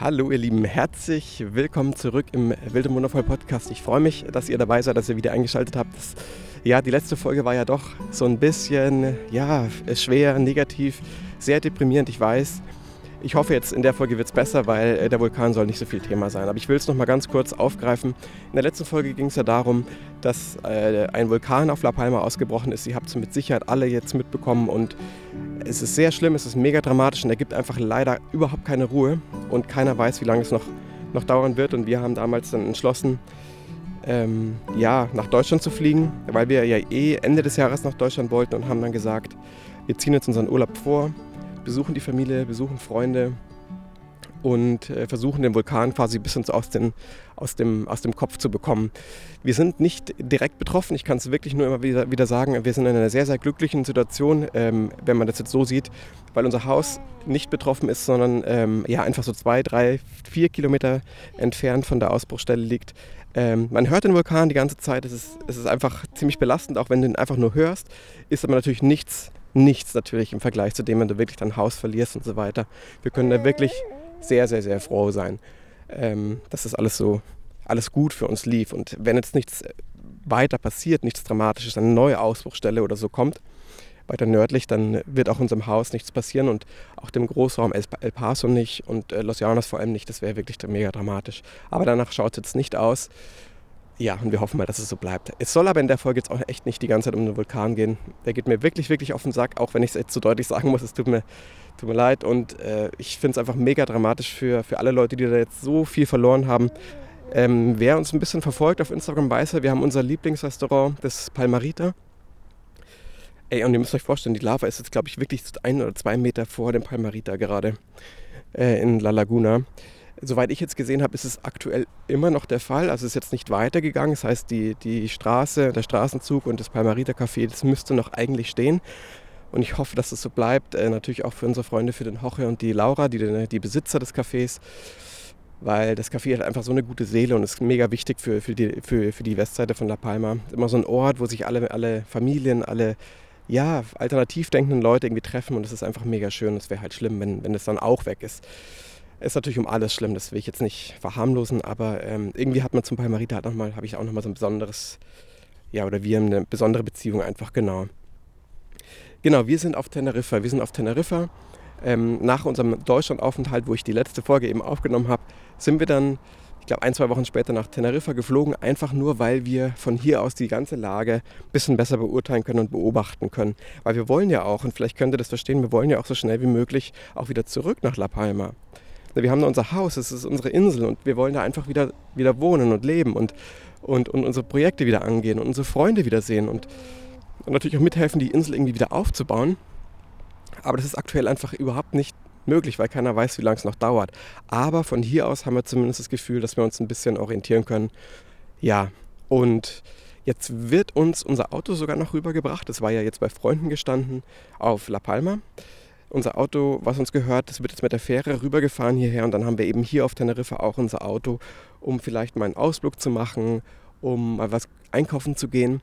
Hallo ihr Lieben, herzlich willkommen zurück im Wilde Wundervoll Podcast. Ich freue mich, dass ihr dabei seid, dass ihr wieder eingeschaltet habt. Das, ja, die letzte Folge war ja doch so ein bisschen, ja, schwer, negativ, sehr deprimierend, ich weiß. Ich hoffe jetzt in der Folge wird es besser, weil äh, der Vulkan soll nicht so viel Thema sein. Aber ich will es noch mal ganz kurz aufgreifen. In der letzten Folge ging es ja darum, dass äh, ein Vulkan auf La Palma ausgebrochen ist. Ihr habt es mit Sicherheit alle jetzt mitbekommen und es ist sehr schlimm, es ist mega dramatisch und er gibt einfach leider überhaupt keine Ruhe und keiner weiß, wie lange es noch, noch dauern wird. Und wir haben damals dann entschlossen, ähm, ja, nach Deutschland zu fliegen, weil wir ja eh Ende des Jahres nach Deutschland wollten und haben dann gesagt, wir ziehen jetzt unseren Urlaub vor besuchen die Familie, besuchen Freunde und äh, versuchen den Vulkan quasi ein bisschen aus, den, aus, dem, aus dem Kopf zu bekommen. Wir sind nicht direkt betroffen, ich kann es wirklich nur immer wieder, wieder sagen, wir sind in einer sehr, sehr glücklichen Situation, ähm, wenn man das jetzt so sieht, weil unser Haus nicht betroffen ist, sondern ähm, ja, einfach so zwei, drei, vier Kilometer entfernt von der Ausbruchstelle liegt. Ähm, man hört den Vulkan die ganze Zeit, es ist, es ist einfach ziemlich belastend, auch wenn du ihn einfach nur hörst, ist aber natürlich nichts nichts natürlich im Vergleich zu dem, wenn du wirklich dein Haus verlierst und so weiter. Wir können da wirklich sehr, sehr, sehr froh sein, ähm, dass das alles so, alles gut für uns lief. Und wenn jetzt nichts weiter passiert, nichts Dramatisches, eine neue Ausbruchstelle oder so kommt, weiter nördlich, dann wird auch unserem Haus nichts passieren und auch dem Großraum El Paso nicht und äh, Los Llanos vor allem nicht. Das wäre wirklich mega dramatisch. Aber danach schaut es jetzt nicht aus. Ja, und wir hoffen mal, dass es so bleibt. Es soll aber in der Folge jetzt auch echt nicht die ganze Zeit um den Vulkan gehen. Der geht mir wirklich, wirklich auf den Sack, auch wenn ich es jetzt so deutlich sagen muss. Es tut mir, tut mir leid. Und äh, ich finde es einfach mega dramatisch für, für alle Leute, die da jetzt so viel verloren haben. Ähm, wer uns ein bisschen verfolgt auf Instagram weiß ja, wir haben unser Lieblingsrestaurant, das Palmarita. Ey, und ihr müsst euch vorstellen, die Lava ist jetzt, glaube ich, wirklich ein oder zwei Meter vor dem Palmarita gerade äh, in La Laguna. Soweit ich jetzt gesehen habe, ist es aktuell immer noch der Fall. Also es ist jetzt nicht weitergegangen. Das heißt, die, die Straße, der Straßenzug und das Palmarita Café, das müsste noch eigentlich stehen. Und ich hoffe, dass es so bleibt. Äh, natürlich auch für unsere Freunde, für den Hoche und die Laura, die, die Besitzer des Cafés. Weil das Café hat einfach so eine gute Seele und ist mega wichtig für, für, die, für, für die Westseite von La Palma. Immer so ein Ort, wo sich alle, alle Familien, alle ja, alternativ denkenden Leute irgendwie treffen und es ist einfach mega schön. Es wäre halt schlimm, wenn, wenn das dann auch weg ist. Ist natürlich um alles schlimm, das will ich jetzt nicht verharmlosen, aber ähm, irgendwie hat man zum Palmarita halt nochmal, habe ich auch nochmal so ein besonderes, ja, oder wir haben eine besondere Beziehung einfach, genau. Genau, wir sind auf Teneriffa. Wir sind auf Teneriffa. Ähm, nach unserem Deutschlandaufenthalt, wo ich die letzte Folge eben aufgenommen habe, sind wir dann, ich glaube, ein, zwei Wochen später nach Teneriffa geflogen, einfach nur, weil wir von hier aus die ganze Lage ein bisschen besser beurteilen können und beobachten können. Weil wir wollen ja auch, und vielleicht könnt ihr das verstehen, wir wollen ja auch so schnell wie möglich auch wieder zurück nach La Palma wir haben da unser Haus, es ist unsere Insel und wir wollen da einfach wieder, wieder wohnen und leben und, und, und unsere Projekte wieder angehen und unsere Freunde wiedersehen und, und natürlich auch mithelfen, die Insel irgendwie wieder aufzubauen. Aber das ist aktuell einfach überhaupt nicht möglich, weil keiner weiß, wie lange es noch dauert. Aber von hier aus haben wir zumindest das Gefühl, dass wir uns ein bisschen orientieren können. Ja, und jetzt wird uns unser Auto sogar noch rübergebracht. Das war ja jetzt bei Freunden gestanden auf La Palma unser Auto, was uns gehört, das wird jetzt mit der Fähre rübergefahren hierher und dann haben wir eben hier auf Teneriffa auch unser Auto, um vielleicht mal einen Ausflug zu machen, um mal was einkaufen zu gehen.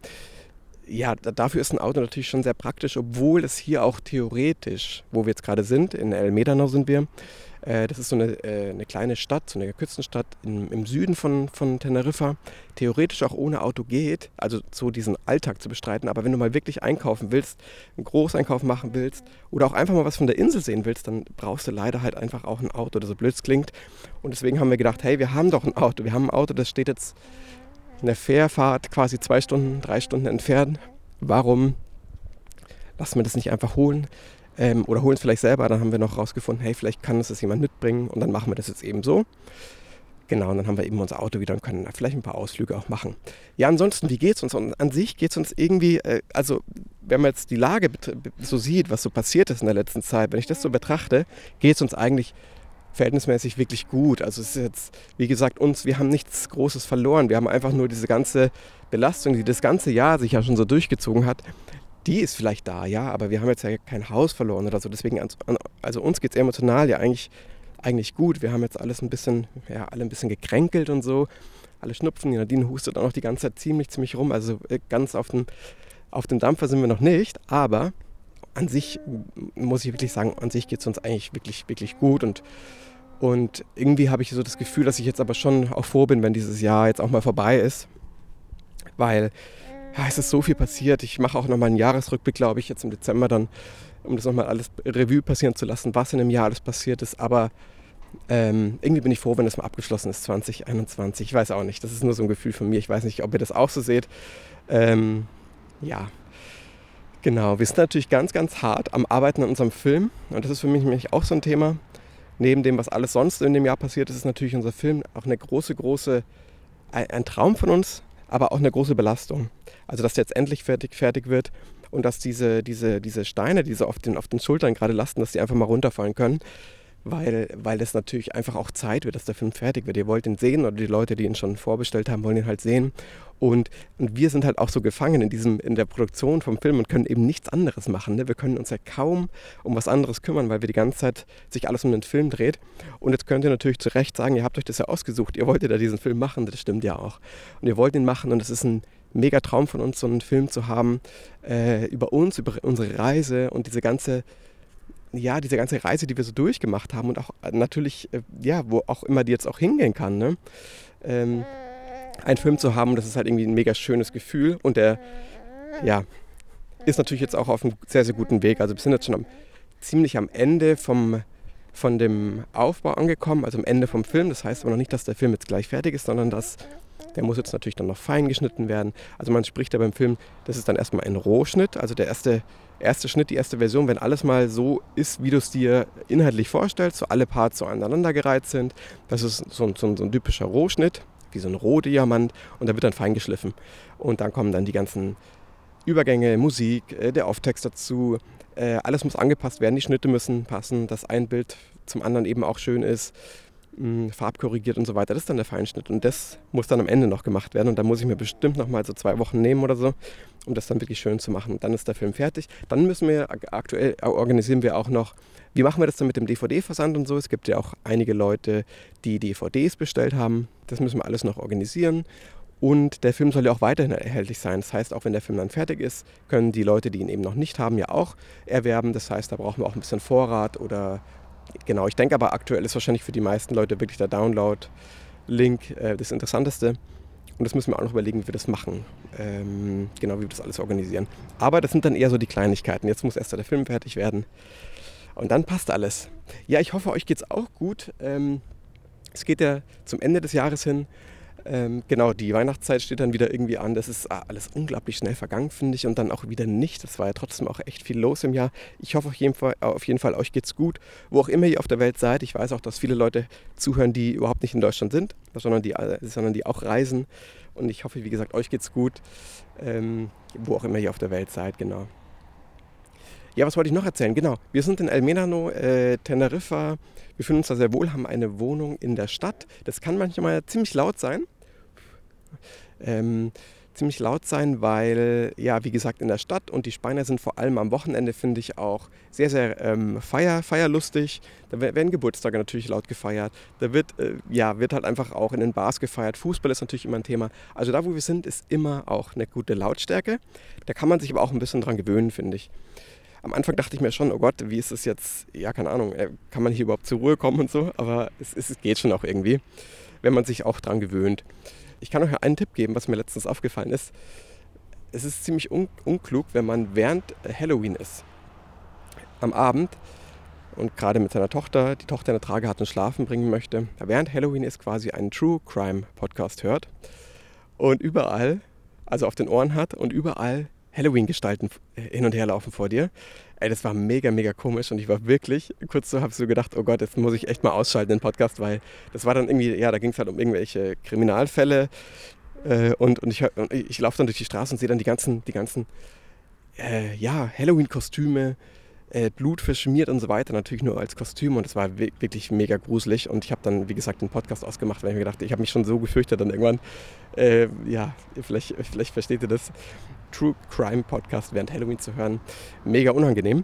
Ja, dafür ist ein Auto natürlich schon sehr praktisch, obwohl es hier auch theoretisch, wo wir jetzt gerade sind, in El Medano sind wir, das ist so eine, äh, eine kleine Stadt, so eine Küstenstadt im, im Süden von, von Teneriffa. Theoretisch auch ohne Auto geht, also so diesen Alltag zu bestreiten. Aber wenn du mal wirklich einkaufen willst, einen Großeinkauf machen willst oder auch einfach mal was von der Insel sehen willst, dann brauchst du leider halt einfach auch ein Auto, das so blöd klingt. Und deswegen haben wir gedacht, hey, wir haben doch ein Auto. Wir haben ein Auto, das steht jetzt in der Fährfahrt quasi zwei Stunden, drei Stunden entfernt. Warum lassen wir das nicht einfach holen? Ähm, oder holen es vielleicht selber. Dann haben wir noch rausgefunden, hey, vielleicht kann uns das jemand mitbringen und dann machen wir das jetzt eben so. Genau, und dann haben wir eben unser Auto wieder und können vielleicht ein paar Ausflüge auch machen. Ja, ansonsten, wie geht es uns? Und an sich geht es uns irgendwie, äh, also wenn man jetzt die Lage so sieht, was so passiert ist in der letzten Zeit, wenn ich das so betrachte, geht es uns eigentlich verhältnismäßig wirklich gut. Also es ist jetzt, wie gesagt, uns, wir haben nichts Großes verloren. Wir haben einfach nur diese ganze Belastung, die das ganze Jahr sich ja schon so durchgezogen hat, die ist vielleicht da, ja, aber wir haben jetzt ja kein Haus verloren oder so. Deswegen, also uns geht es emotional ja eigentlich, eigentlich gut. Wir haben jetzt alles ein bisschen, ja, alle ein bisschen gekränkelt und so. Alle schnupfen. Die Nadine hustet auch noch die ganze Zeit ziemlich, ziemlich rum. Also äh, ganz auf dem, auf dem Dampfer sind wir noch nicht, aber an sich muss ich wirklich sagen, an sich geht es uns eigentlich wirklich, wirklich gut und Und irgendwie habe ich so das Gefühl, dass ich jetzt aber schon auch froh bin, wenn dieses Jahr jetzt auch mal vorbei ist. Weil ja, es ist so viel passiert. Ich mache auch nochmal einen Jahresrückblick, glaube ich, jetzt im Dezember dann, um das nochmal alles Revue passieren zu lassen, was in dem Jahr alles passiert ist. Aber ähm, irgendwie bin ich froh, wenn das mal abgeschlossen ist, 2021. Ich weiß auch nicht, das ist nur so ein Gefühl von mir. Ich weiß nicht, ob ihr das auch so seht. Ähm, ja, genau. Wir sind natürlich ganz, ganz hart am Arbeiten an unserem Film. Und das ist für mich nämlich auch so ein Thema. Neben dem, was alles sonst in dem Jahr passiert ist, ist natürlich unser Film auch eine große, große, ein Traum von uns, aber auch eine große Belastung. Also, dass jetzt endlich fertig, fertig wird und dass diese, diese, diese Steine, die so auf den, auf den Schultern gerade lasten, dass die einfach mal runterfallen können weil, weil es natürlich einfach auch Zeit wird, dass der Film fertig wird. Ihr wollt ihn sehen oder die Leute, die ihn schon vorbestellt haben, wollen ihn halt sehen. Und, und wir sind halt auch so gefangen in, diesem, in der Produktion vom Film und können eben nichts anderes machen. Ne? Wir können uns ja kaum um was anderes kümmern, weil wir die ganze Zeit sich alles um den Film dreht. Und jetzt könnt ihr natürlich zu Recht sagen, ihr habt euch das ja ausgesucht, ihr wolltet ja diesen Film machen, das stimmt ja auch. Und ihr wollt ihn machen und es ist ein mega Traum von uns, so einen Film zu haben äh, über uns, über unsere Reise und diese ganze ja, diese ganze Reise, die wir so durchgemacht haben und auch äh, natürlich, äh, ja, wo auch immer die jetzt auch hingehen kann, ne? Ähm, einen Film zu haben, das ist halt irgendwie ein mega schönes Gefühl und der, ja, ist natürlich jetzt auch auf einem sehr, sehr guten Weg. Also wir sind jetzt schon am, ziemlich am Ende vom, von dem Aufbau angekommen, also am Ende vom Film. Das heißt aber noch nicht, dass der Film jetzt gleich fertig ist, sondern dass der muss jetzt natürlich dann noch fein geschnitten werden. Also man spricht da beim Film, das ist dann erstmal ein Rohschnitt, also der erste erste Schnitt, die erste Version, wenn alles mal so ist, wie du es dir inhaltlich vorstellst, so alle Parts so aneinandergereiht sind. Das ist so, so, so ein typischer Rohschnitt, wie so ein Rohdiamant und da wird dann fein geschliffen. Und dann kommen dann die ganzen Übergänge, Musik, äh, der Auftext dazu. Äh, alles muss angepasst werden, die Schnitte müssen passen, dass ein Bild zum anderen eben auch schön ist farbkorrigiert und so weiter. Das ist dann der Feinschnitt und das muss dann am Ende noch gemacht werden und da muss ich mir bestimmt noch mal so zwei Wochen nehmen oder so, um das dann wirklich schön zu machen. Und dann ist der Film fertig. Dann müssen wir aktuell organisieren wir auch noch, wie machen wir das dann mit dem DVD-Versand und so. Es gibt ja auch einige Leute, die DVDs bestellt haben. Das müssen wir alles noch organisieren. Und der Film soll ja auch weiterhin erhältlich sein. Das heißt, auch wenn der Film dann fertig ist, können die Leute, die ihn eben noch nicht haben, ja auch erwerben. Das heißt, da brauchen wir auch ein bisschen Vorrat oder Genau, ich denke aber aktuell ist wahrscheinlich für die meisten Leute wirklich der Download-Link äh, das Interessanteste. Und das müssen wir auch noch überlegen, wie wir das machen. Ähm, genau, wie wir das alles organisieren. Aber das sind dann eher so die Kleinigkeiten. Jetzt muss erst der Film fertig werden. Und dann passt alles. Ja, ich hoffe, euch geht es auch gut. Ähm, es geht ja zum Ende des Jahres hin. Ähm, genau, die Weihnachtszeit steht dann wieder irgendwie an. Das ist ah, alles unglaublich schnell vergangen, finde ich. Und dann auch wieder nicht. Das war ja trotzdem auch echt viel los im Jahr. Ich hoffe auf jeden, Fall, auf jeden Fall, euch geht's gut. Wo auch immer ihr auf der Welt seid. Ich weiß auch, dass viele Leute zuhören, die überhaupt nicht in Deutschland sind, sondern die, äh, sondern die auch reisen. Und ich hoffe, wie gesagt, euch geht's gut. Ähm, wo auch immer ihr auf der Welt seid, genau. Ja, was wollte ich noch erzählen? Genau, wir sind in El Menano, äh, Teneriffa. Wir fühlen uns da sehr wohl, haben eine Wohnung in der Stadt. Das kann manchmal ziemlich laut sein ähm, ziemlich laut sein, weil, ja, wie gesagt, in der Stadt und die Speiner sind vor allem am Wochenende, finde ich, auch sehr, sehr ähm, feier, feierlustig. Da werden Geburtstage natürlich laut gefeiert. Da wird, äh, ja, wird halt einfach auch in den Bars gefeiert. Fußball ist natürlich immer ein Thema. Also da, wo wir sind, ist immer auch eine gute Lautstärke. Da kann man sich aber auch ein bisschen dran gewöhnen, finde ich. Am Anfang dachte ich mir schon, oh Gott, wie ist das jetzt? Ja, keine Ahnung, äh, kann man hier überhaupt zur Ruhe kommen und so? Aber es, es geht schon auch irgendwie, wenn man sich auch dran gewöhnt. Ich kann euch einen Tipp geben, was mir letztens aufgefallen ist. Es ist ziemlich un unklug, wenn man während Halloween ist, am Abend und gerade mit seiner Tochter, die Tochter in der Trage hat und schlafen bringen möchte, während Halloween ist quasi einen True Crime Podcast hört und überall, also auf den Ohren hat und überall Halloween-Gestalten hin und her laufen vor dir. Ey, das war mega, mega komisch und ich war wirklich, kurz so habe ich so gedacht, oh Gott, jetzt muss ich echt mal ausschalten den Podcast, weil das war dann irgendwie, ja, da ging es halt um irgendwelche Kriminalfälle äh, und, und ich, ich laufe dann durch die Straße und sehe dann die ganzen, die ganzen, äh, ja, Halloween-Kostüme, äh, Blut verschmiert und so weiter, natürlich nur als Kostüm und es war wirklich mega gruselig und ich habe dann, wie gesagt, den Podcast ausgemacht, weil ich mir gedacht, ich habe mich schon so gefürchtet dann irgendwann, äh, ja, vielleicht, vielleicht versteht ihr das, True Crime Podcast während Halloween zu hören. Mega unangenehm.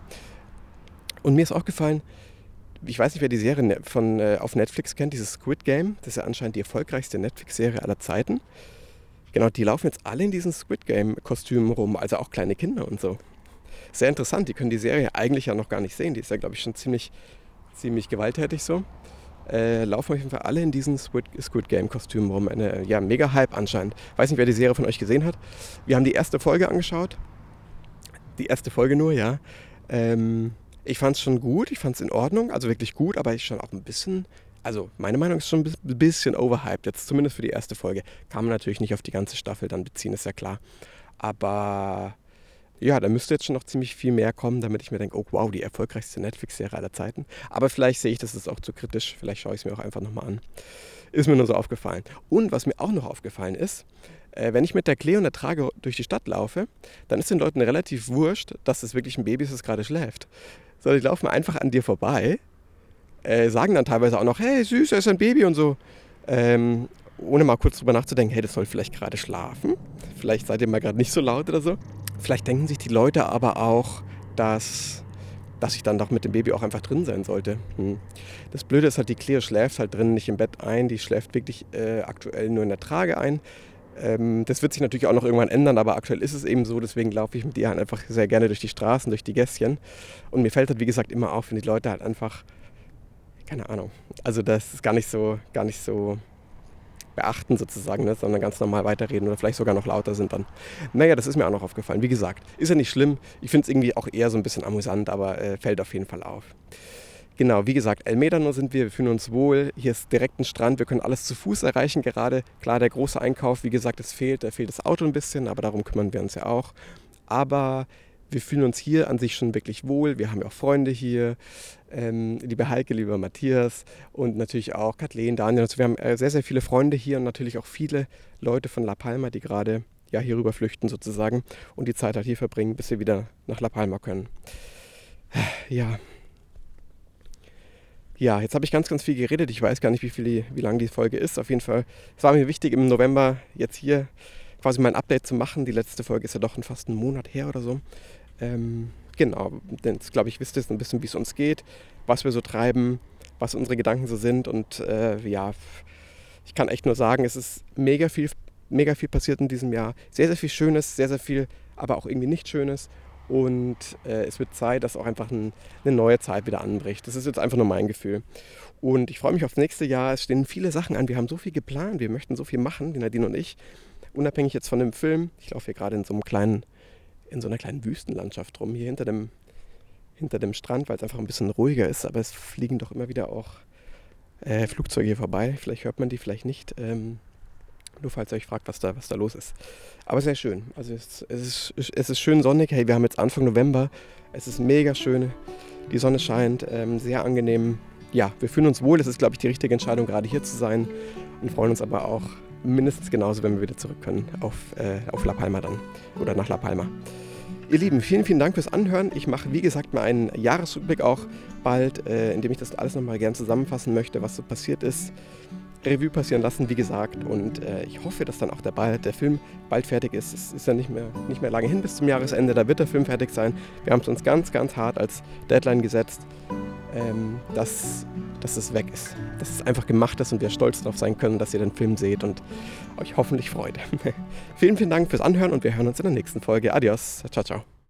Und mir ist auch gefallen, ich weiß nicht, wer die Serie ne-, von, äh, auf Netflix kennt, dieses Squid Game. Das ist ja anscheinend die erfolgreichste Netflix-Serie aller Zeiten. Genau, die laufen jetzt alle in diesen Squid Game-Kostümen rum, also auch kleine Kinder und so. Sehr interessant, die können die Serie eigentlich ja noch gar nicht sehen. Die ist ja, glaube ich, schon ziemlich, ziemlich gewalttätig so. Äh, laufen auf jeden Fall alle in diesen Squid, Squid Game Kostümen rum. Eine ja, mega Hype anscheinend. Weiß nicht, wer die Serie von euch gesehen hat. Wir haben die erste Folge angeschaut. Die erste Folge nur, ja. Ähm, ich fand es schon gut, ich fand es in Ordnung, also wirklich gut, aber ich schon auch ein bisschen, also meine Meinung ist schon ein bisschen overhyped, jetzt zumindest für die erste Folge. Kann man natürlich nicht auf die ganze Staffel dann beziehen, ist ja klar. Aber ja, da müsste jetzt schon noch ziemlich viel mehr kommen, damit ich mir denke, oh wow, die erfolgreichste Netflix-Serie aller Zeiten. Aber vielleicht sehe ich das ist auch zu kritisch, vielleicht schaue ich es mir auch einfach nochmal an. Ist mir nur so aufgefallen. Und was mir auch noch aufgefallen ist, äh, wenn ich mit der Klee und der Trage durch die Stadt laufe, dann ist den Leuten relativ wurscht, dass es wirklich ein Baby ist, das gerade schläft. So, die laufen einfach an dir vorbei, äh, sagen dann teilweise auch noch, hey, süß, er ist ein Baby und so. Ähm, ohne mal kurz drüber nachzudenken, hey, das soll vielleicht gerade schlafen. Vielleicht seid ihr mal gerade nicht so laut oder so. Vielleicht denken sich die Leute aber auch, dass, dass ich dann doch mit dem Baby auch einfach drin sein sollte. Hm. Das Blöde ist halt, die Cleo schläft halt drin nicht im Bett ein. Die schläft wirklich äh, aktuell nur in der Trage ein. Ähm, das wird sich natürlich auch noch irgendwann ändern, aber aktuell ist es eben so. Deswegen laufe ich mit ihr halt einfach sehr gerne durch die Straßen, durch die Gässchen. Und mir fällt halt, wie gesagt, immer auf, wenn die Leute halt einfach, keine Ahnung, also das ist gar nicht so, gar nicht so beachten sozusagen, ne? sondern ganz normal weiterreden oder vielleicht sogar noch lauter sind dann. Naja, das ist mir auch noch aufgefallen. Wie gesagt, ist ja nicht schlimm. Ich finde es irgendwie auch eher so ein bisschen amüsant, aber äh, fällt auf jeden Fall auf. Genau, wie gesagt, Elmeda nur sind wir, wir fühlen uns wohl. Hier ist direkt ein Strand, wir können alles zu Fuß erreichen gerade. Klar, der große Einkauf, wie gesagt, es fehlt, da fehlt das Auto ein bisschen, aber darum kümmern wir uns ja auch. Aber wir fühlen uns hier an sich schon wirklich wohl. Wir haben ja auch Freunde hier. Ähm, liebe Heike, lieber Matthias und natürlich auch Kathleen, Daniel. Also wir haben äh, sehr, sehr viele Freunde hier und natürlich auch viele Leute von La Palma, die gerade ja, hier rüber flüchten sozusagen und die Zeit halt hier verbringen, bis wir wieder nach La Palma können. Ja. Ja, jetzt habe ich ganz, ganz viel geredet. Ich weiß gar nicht, wie, viel, wie lang die Folge ist. Auf jeden Fall, es war mir wichtig, im November jetzt hier quasi mein Update zu machen. Die letzte Folge ist ja doch fast einen Monat her oder so. Ähm, genau, denn jetzt glaube ich, wisst ihr ein bisschen, wie es uns geht, was wir so treiben, was unsere Gedanken so sind. Und äh, ja, ich kann echt nur sagen, es ist mega viel, mega viel passiert in diesem Jahr. Sehr, sehr viel Schönes, sehr, sehr viel, aber auch irgendwie nicht Schönes. Und äh, es wird Zeit, dass auch einfach ein, eine neue Zeit wieder anbricht. Das ist jetzt einfach nur mein Gefühl. Und ich freue mich aufs nächste Jahr. Es stehen viele Sachen an. Wir haben so viel geplant. Wir möchten so viel machen, die Nadine und ich. Unabhängig jetzt von dem Film. Ich laufe hier gerade in so einem kleinen in so einer kleinen Wüstenlandschaft rum, hier hinter dem, hinter dem Strand, weil es einfach ein bisschen ruhiger ist. Aber es fliegen doch immer wieder auch äh, Flugzeuge hier vorbei. Vielleicht hört man die, vielleicht nicht. Ähm, nur falls ihr euch fragt, was da, was da los ist. Aber sehr schön. Also es, es, ist, es ist schön sonnig. Hey, wir haben jetzt Anfang November. Es ist mega schön. Die Sonne scheint. Ähm, sehr angenehm. Ja, wir fühlen uns wohl. Es ist, glaube ich, die richtige Entscheidung, gerade hier zu sein. Und freuen uns aber auch mindestens genauso, wenn wir wieder zurück können auf, äh, auf La Palma dann. Oder nach La Palma. Ihr Lieben, vielen, vielen Dank fürs Anhören. Ich mache, wie gesagt, mal einen Jahresrückblick auch bald, äh, indem ich das alles nochmal gern zusammenfassen möchte, was so passiert ist. Revue passieren lassen, wie gesagt. Und äh, ich hoffe, dass dann auch der, bald, der Film bald fertig ist. Es ist ja nicht mehr, nicht mehr lange hin bis zum Jahresende. Da wird der Film fertig sein. Wir haben es uns ganz, ganz hart als Deadline gesetzt, ähm, dass, dass es weg ist. Dass es einfach gemacht ist und wir stolz darauf sein können, dass ihr den Film seht und euch hoffentlich freut. vielen, vielen Dank fürs Anhören und wir hören uns in der nächsten Folge. Adios. Ciao, ciao.